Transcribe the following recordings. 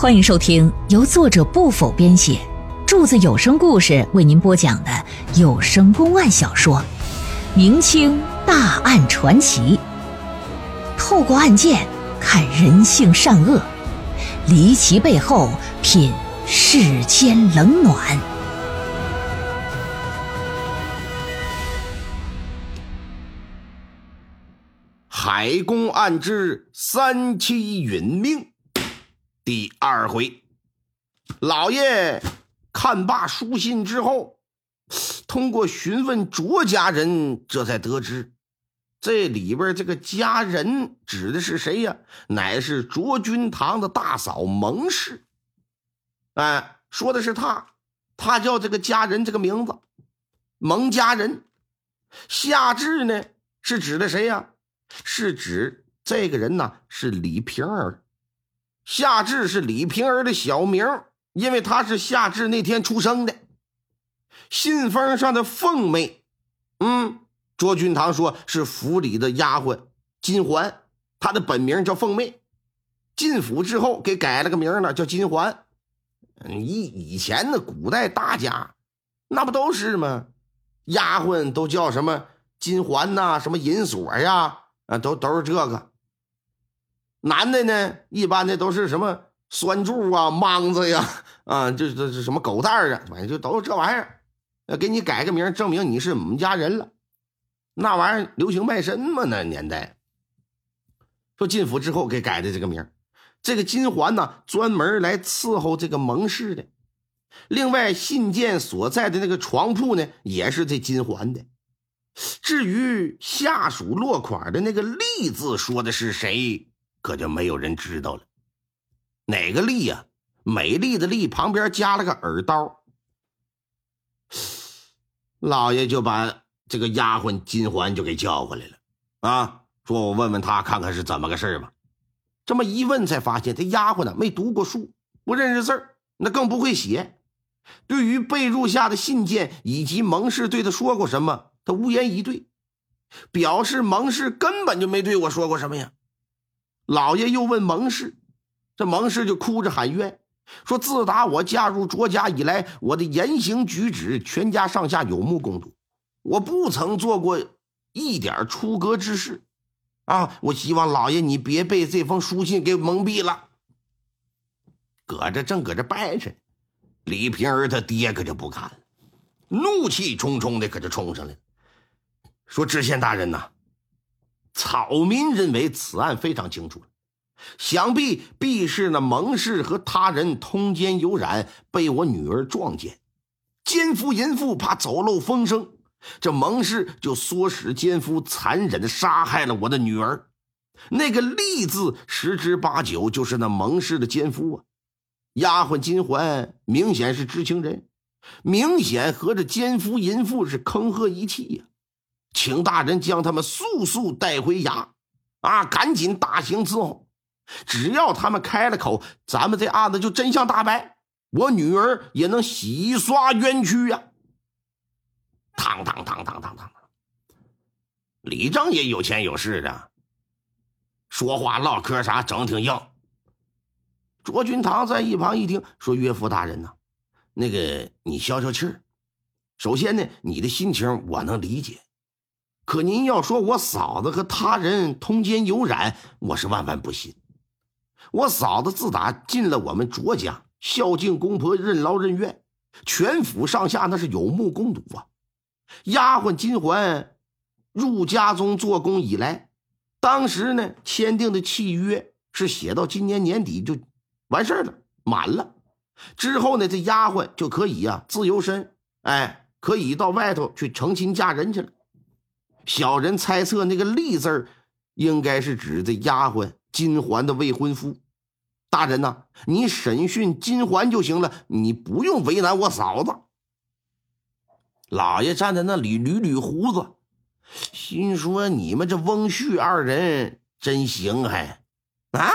欢迎收听由作者不否编写，柱子有声故事为您播讲的有声公案小说《明清大案传奇》，透过案件看人性善恶，离奇背后品世间冷暖。海公案之三七殒命第二回，老爷看罢书信之后，通过询问卓家人，这才得知这里边这个家人指的是谁呀？乃是卓君堂的大嫂蒙氏。哎，说的是他，他叫这个家人这个名字，蒙家人。夏至呢，是指的谁呀？是指这个人呢，是李瓶儿。夏至是李瓶儿的小名，因为他是夏至那天出生的。信封上的凤妹，嗯，卓君堂说是府里的丫鬟金环，她的本名叫凤妹。进府之后给改了个名呢，叫金环。以以前的古代大家，那不都是吗？丫鬟都叫什么金环呐，什么银锁呀。啊，都都是这个。男的呢，一般的都是什么栓柱啊、莽子呀，啊，这这这什么狗蛋儿啊，反正就都是这玩意儿。给你改个名，证明你是我们家人了。那玩意儿流行卖身嘛，那年代。说进府之后给改的这个名这个金环呢，专门来伺候这个蒙氏的。另外，信件所在的那个床铺呢，也是这金环的。至于下属落款的那个“利”字说的是谁，可就没有人知道了。哪个“丽”呀？美丽的“丽”旁边加了个耳刀。老爷就把这个丫鬟金环就给叫过来了，啊，说我问问他看看是怎么个事吧。这么一问，才发现这丫鬟呢没读过书，不认识字儿，那更不会写。对于被褥下的信件以及蒙氏对他说过什么。他无言以对，表示蒙氏根本就没对我说过什么呀。老爷又问蒙氏，这蒙氏就哭着喊冤，说自打我嫁入卓家以来，我的言行举止，全家上下有目共睹，我不曾做过一点出格之事。啊，我希望老爷你别被这封书信给蒙蔽了。搁这正搁这掰扯，李瓶儿他爹可就不干了，怒气冲冲的可就冲上来了。说知县大人呐，草民认为此案非常清楚想必必是那蒙氏和他人通奸有染，被我女儿撞见，奸夫淫妇怕走漏风声，这蒙氏就唆使奸夫残忍的杀害了我的女儿。那个“利”字，十之八九就是那蒙氏的奸夫啊。丫鬟金环明显是知情人，明显和这奸夫淫妇是坑壑一气呀。请大人将他们速速带回衙，啊，赶紧大刑伺候。只要他们开了口，咱们这案子就真相大白，我女儿也能洗刷冤屈呀！当当当当当当！李正也有钱有势的，说话唠嗑啥整挺硬。卓君堂在一旁一听，说：“岳父大人呐，那个你消消气儿。首先呢，你的心情我能理解。”可您要说我嫂子和他人通奸有染，我是万万不信。我嫂子自打进了我们卓家，孝敬公婆，任劳任怨，全府上下那是有目共睹啊。丫鬟金环入家中做工以来，当时呢签订的契约是写到今年年底就完事儿了，满了。之后呢，这丫鬟就可以呀自由身，哎，可以到外头去成亲嫁人去了。小人猜测，那个“利”字应该是指这丫鬟金环的未婚夫。大人呐，你审讯金环就行了，你不用为难我嫂子。老爷站在那里捋捋胡子，心说：“你们这翁婿二人真行，还啊！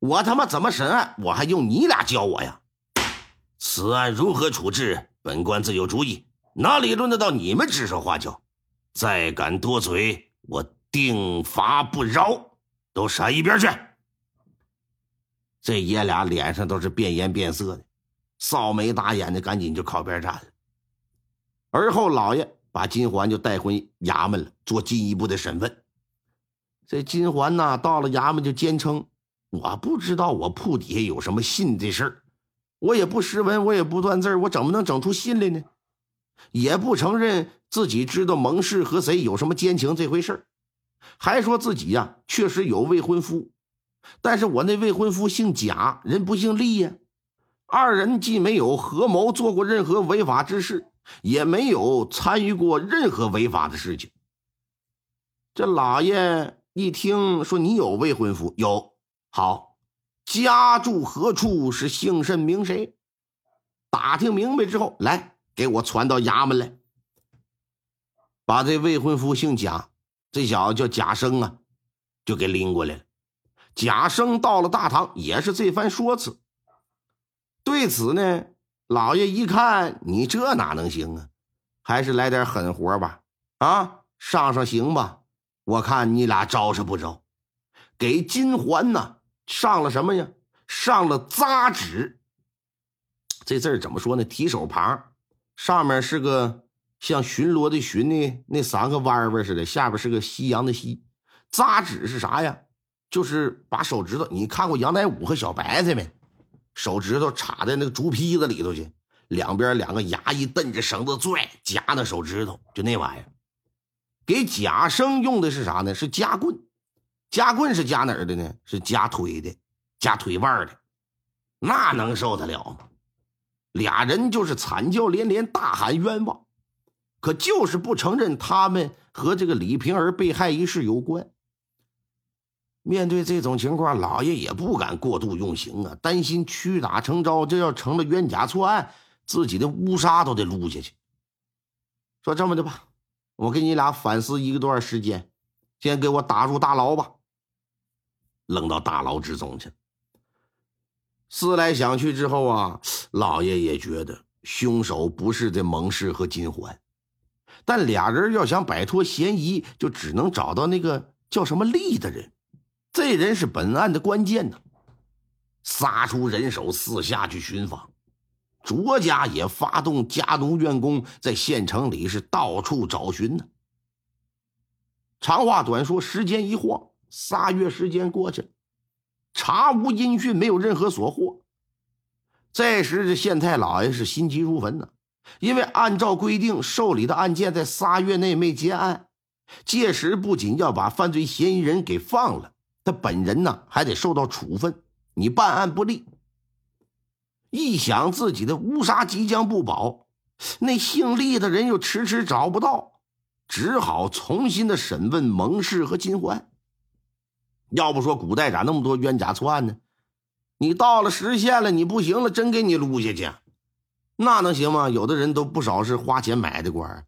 我他妈怎么审案，我还用你俩教我呀？此案如何处置，本官自有主意，哪里轮得到你们指手画脚？”再敢多嘴，我定罚不饶！都闪一边去！这爷俩脸上都是变颜变色的，扫眉打眼的，赶紧就靠边站了。而后，老爷把金环就带回衙门了，做进一步的审问。这金环呐，到了衙门就坚称：“我不知道我铺底下有什么信这事儿，我也不识文，我也不断字，我怎么能整出信来呢？也不承认自己知道蒙氏和谁有什么奸情这回事儿，还说自己呀确实有未婚夫，但是我那未婚夫姓贾，人不姓厉呀。二人既没有合谋做过任何违法之事，也没有参与过任何违法的事情。这老爷。”一听说你有未婚夫，有好，家住何处？是姓甚名谁？打听明白之后，来给我传到衙门来，把这未婚夫姓贾，这小子叫贾生啊，就给拎过来了。贾生到了大堂，也是这番说辞。对此呢，老爷一看你这哪能行啊？还是来点狠活吧，啊，上上刑吧。我看你俩招是不招？给金环呢上了什么呀？上了扎纸。这字怎么说呢？提手旁，上面是个像巡逻的巡呢，那三个弯弯似的，下边是个夕阳的夕。扎纸是啥呀？就是把手指头，你看过杨乃武和小白菜没？手指头插在那个竹坯子里头去，两边两个衙役蹬着绳子拽，夹那手指头，就那玩意儿。给贾生用的是啥呢？是夹棍，夹棍是夹哪儿的呢？是夹腿的，夹腿腕的，那能受得了吗？俩人就是惨叫连连，大喊冤枉，可就是不承认他们和这个李瓶儿被害一事有关。面对这种情况，老爷也不敢过度用刑啊，担心屈打成招，这要成了冤假错案，自己的乌纱都得撸下去。说这么的吧。我给你俩反思一个段时间，先给我打入大牢吧，扔到大牢之中去。思来想去之后啊，老爷也觉得凶手不是这蒙氏和金环，但俩人要想摆脱嫌疑，就只能找到那个叫什么厉的人，这人是本案的关键呢。撒出人手，四下去寻访。卓家也发动家奴员工，在县城里是到处找寻呢。长话短说，时间一晃，仨月时间过去了，查无音讯，没有任何所获。这时，这县太老爷是心急如焚呢，因为按照规定，受理的案件在仨月内没结案，届时不仅要把犯罪嫌疑人给放了，他本人呢还得受到处分。你办案不力。一想自己的乌纱即将不保，那姓厉的人又迟迟找不到，只好重新的审问蒙氏和金环。要不说古代咋那么多冤假错案呢？你到了时限了，你不行了，真给你撸下去，那能行吗？有的人都不少是花钱买的官，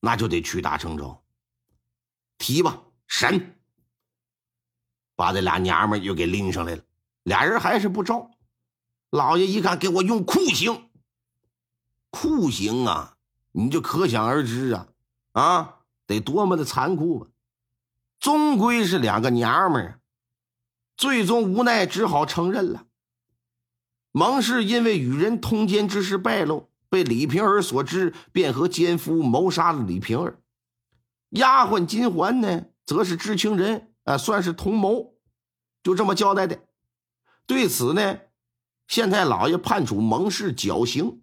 那就得屈打成招。提吧，审，把这俩娘们又给拎上来了，俩人还是不招。老爷一看，给我用酷刑，酷刑啊！你就可想而知啊，啊，得多么的残酷吧！终归是两个娘们儿，最终无奈只好承认了。蒙氏因为与人通奸之事败露，被李瓶儿所知，便和奸夫谋杀了李瓶儿。丫鬟金环呢，则是知情人，啊，算是同谋，就这么交代的。对此呢？县太老爷判处蒙氏绞刑，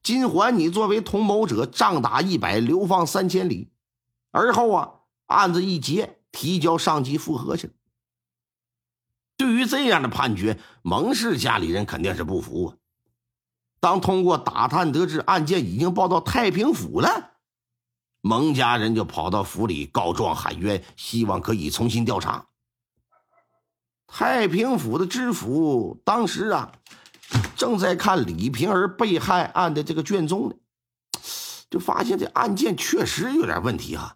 金环你作为同谋者，杖打一百，流放三千里。而后啊，案子一结，提交上级复核去了。对于这样的判决，蒙氏家里人肯定是不服啊。当通过打探得知案件已经报到太平府了，蒙家人就跑到府里告状喊冤，希望可以重新调查。太平府的知府当时啊。正在看李瓶儿被害案的这个卷宗呢，就发现这案件确实有点问题哈。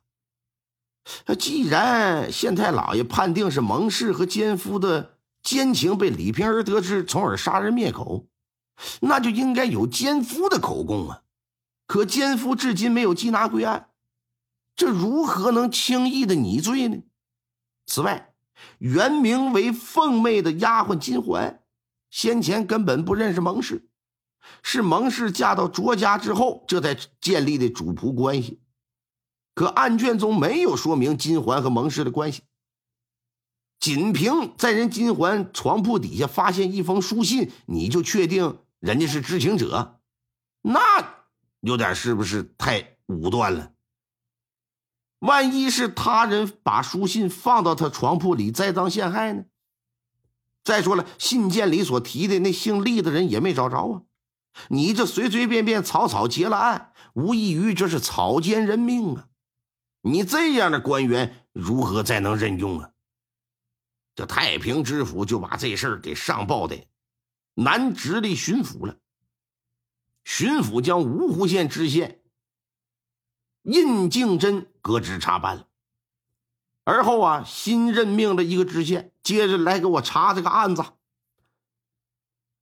那既然县太老爷判定是蒙氏和奸夫的奸情被李瓶儿得知，从而杀人灭口，那就应该有奸夫的口供啊。可奸夫至今没有缉拿归案，这如何能轻易的拟罪呢？此外，原名为凤妹的丫鬟金环。先前根本不认识蒙氏，是蒙氏嫁到卓家之后，这才建立的主仆关系。可案卷中没有说明金环和蒙氏的关系，仅凭在人金环床铺底下发现一封书信，你就确定人家是知情者，那有点是不是太武断了？万一是他人把书信放到他床铺里栽赃陷害呢？再说了，信件里所提的那姓厉的人也没找着啊！你这随随便便草草结了案，无异于这是草菅人命啊！你这样的官员如何再能任用啊？这太平知府就把这事儿给上报的南直隶巡抚了。巡抚将芜湖县知县印敬真革职查办了。而后啊，新任命了一个知县接着来给我查这个案子。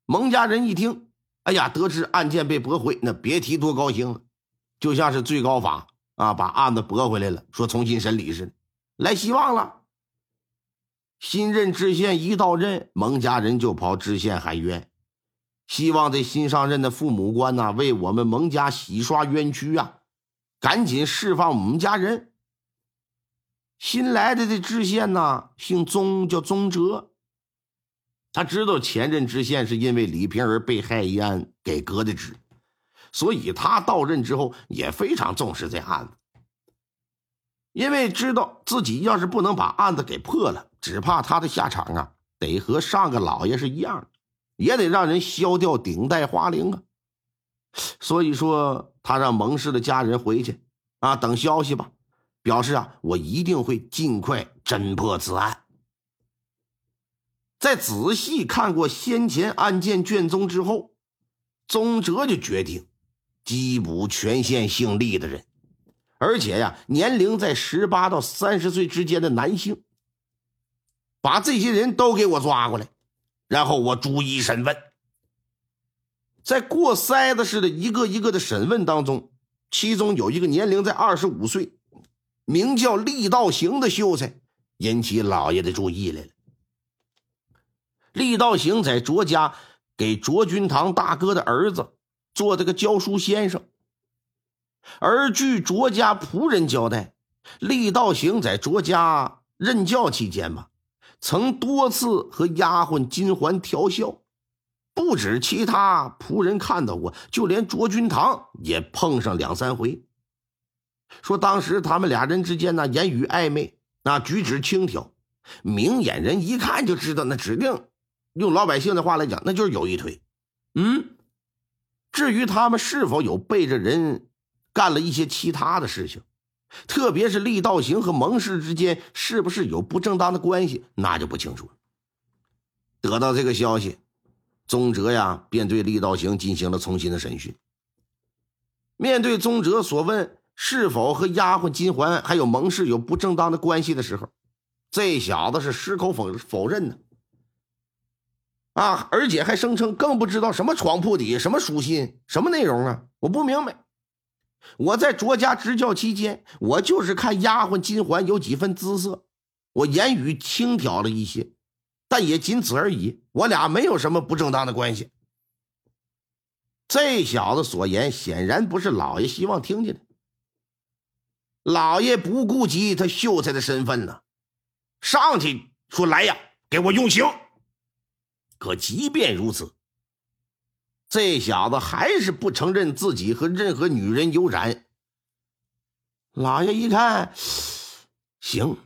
蒙家人一听，哎呀，得知案件被驳回，那别提多高兴了，就像是最高法。啊，把案子驳回来了，说重新审理似的，来希望了。新任知县一到任，蒙家人就跑知县喊冤，希望这新上任的父母官呐，为我们蒙家洗刷冤屈啊，赶紧释放我们家人。新来的这知县呐，姓宗，叫宗哲，他知道前任知县是因为李瓶儿被害一案给革的职。所以他到任之后也非常重视这案子，因为知道自己要是不能把案子给破了，只怕他的下场啊，得和上个老爷是一样，也得让人削掉顶戴花翎啊。所以说，他让蒙氏的家人回去啊，等消息吧，表示啊，我一定会尽快侦破此案。在仔细看过先前案件卷宗之后，宗哲就决定。缉捕全县姓厉的人，而且呀，年龄在十八到三十岁之间的男性，把这些人都给我抓过来，然后我逐一审问。在过筛子似的一个一个的审问当中，其中有一个年龄在二十五岁，名叫厉道行的秀才，引起老爷的注意来了。厉道行在卓家给卓君堂大哥的儿子。做这个教书先生，而据卓家仆人交代，厉道行在卓家任教期间吧，曾多次和丫鬟金环调笑，不止其他仆人看到过，就连卓君堂也碰上两三回。说当时他们俩人之间呢，言语暧昧，那举止轻佻，明眼人一看就知道，那指定用老百姓的话来讲，那就是有一腿。嗯。至于他们是否有背着人干了一些其他的事情，特别是厉道行和蒙氏之间是不是有不正当的关系，那就不清楚了。得到这个消息，宗哲呀便对厉道行进行了重新的审讯。面对宗哲所问是否和丫鬟金环还有蒙氏有不正当的关系的时候，这小子是矢口否否认的。啊而且还声称更不知道什么床铺底、什么书信、什么内容啊！我不明白。我在卓家执教期间，我就是看丫鬟金环有几分姿色，我言语轻佻了一些，但也仅此而已。我俩没有什么不正当的关系。这小子所言显然不是老爷希望听见的。老爷不顾及他秀才的身份呢，上去说：“来呀，给我用刑！”可即便如此，这小子还是不承认自己和任何女人有染。老爷一看，行，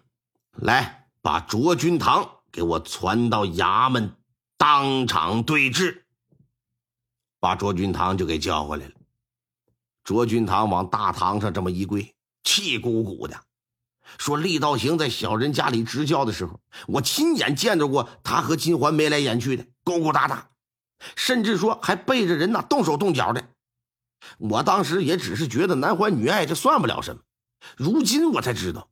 来把卓君堂给我传到衙门，当场对质。把卓君堂就给叫回来了。卓君堂往大堂上这么一跪，气鼓鼓的。说厉道行在小人家里执教的时候，我亲眼见着过他和金环眉来眼去的，勾勾搭搭，甚至说还背着人呢动手动脚的。我当时也只是觉得男欢女爱，这算不了什么。如今我才知道，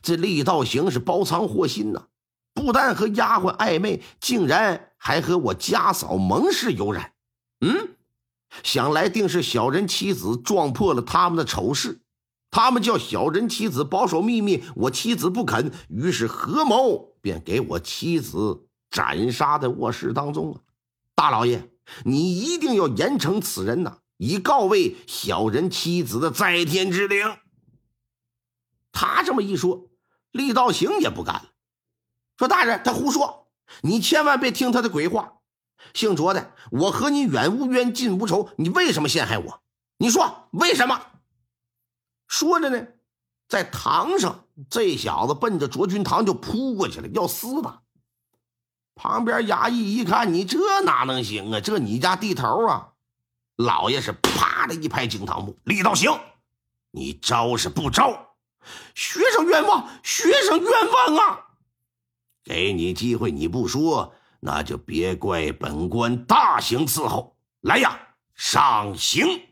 这厉道行是包藏祸心呐，不但和丫鬟暧昧，竟然还和我家嫂蒙氏有染。嗯，想来定是小人妻子撞破了他们的丑事。他们叫小人妻子保守秘密，我妻子不肯，于是合谋便给我妻子斩杀在卧室当中了。大老爷，你一定要严惩此人呐，以告慰小人妻子的在天之灵。他这么一说，厉道行也不干了，说：“大人，他胡说，你千万别听他的鬼话。姓卓的，我和你远无冤，近无仇，你为什么陷害我？你说为什么？”说着呢，在堂上，这小子奔着卓君堂就扑过去了，要撕他。旁边衙役一看，你这哪能行啊？这你家地头啊！老爷是啪的一拍惊堂木，李道行，你招是不招？学生冤枉，学生冤枉啊！给你机会你不说，那就别怪本官大刑伺候。来呀，上刑！